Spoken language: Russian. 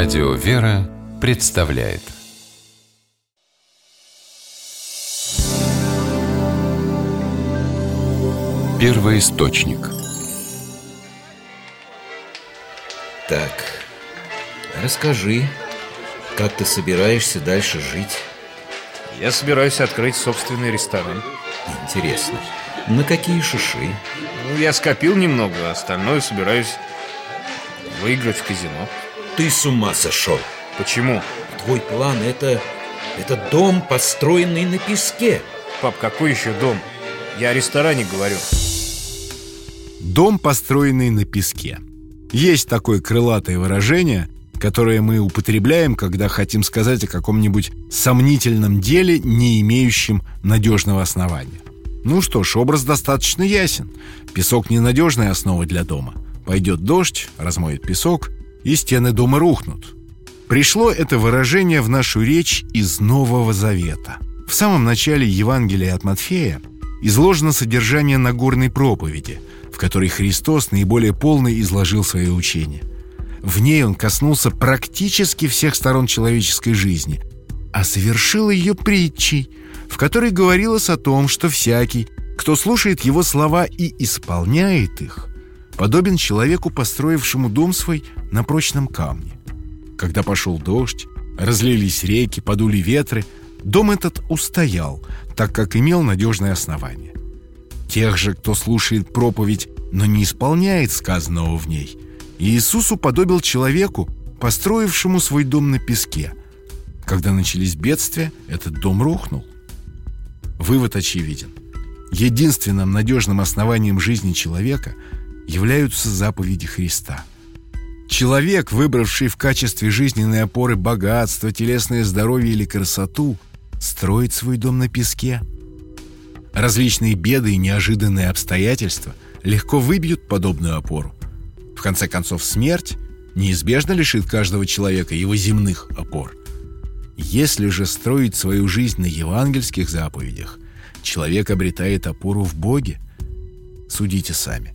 Радио «Вера» представляет. Первый источник Так, расскажи, как ты собираешься дальше жить? Я собираюсь открыть собственный ресторан. Интересно, на какие шиши? Ну, я скопил немного, а остальное собираюсь выиграть в казино Ты с ума сошел Почему? Твой план это... это дом, построенный на песке Пап, какой еще дом? Я о ресторане говорю Дом, построенный на песке Есть такое крылатое выражение, которое мы употребляем, когда хотим сказать о каком-нибудь сомнительном деле, не имеющем надежного основания ну что ж, образ достаточно ясен. Песок – ненадежная основа для дома. Пойдет дождь, размоет песок, и стены дома рухнут. Пришло это выражение в нашу речь из Нового Завета. В самом начале Евангелия от Матфея изложено содержание Нагорной проповеди, в которой Христос наиболее полно изложил свое учение. В ней он коснулся практически всех сторон человеческой жизни, а совершил ее притчей – в которой говорилось о том, что всякий, кто слушает его слова и исполняет их, подобен человеку, построившему дом свой на прочном камне. Когда пошел дождь, разлились реки, подули ветры, дом этот устоял, так как имел надежное основание. Тех же, кто слушает проповедь, но не исполняет сказанного в ней, Иисус уподобил человеку, построившему свой дом на песке. Когда начались бедствия, этот дом рухнул. Вывод очевиден. Единственным надежным основанием жизни человека являются заповеди Христа. Человек, выбравший в качестве жизненной опоры богатство, телесное здоровье или красоту, строит свой дом на песке. Различные беды и неожиданные обстоятельства легко выбьют подобную опору. В конце концов, смерть неизбежно лишит каждого человека его земных опор. Если же строить свою жизнь на евангельских заповедях, человек обретает опору в Боге. Судите сами,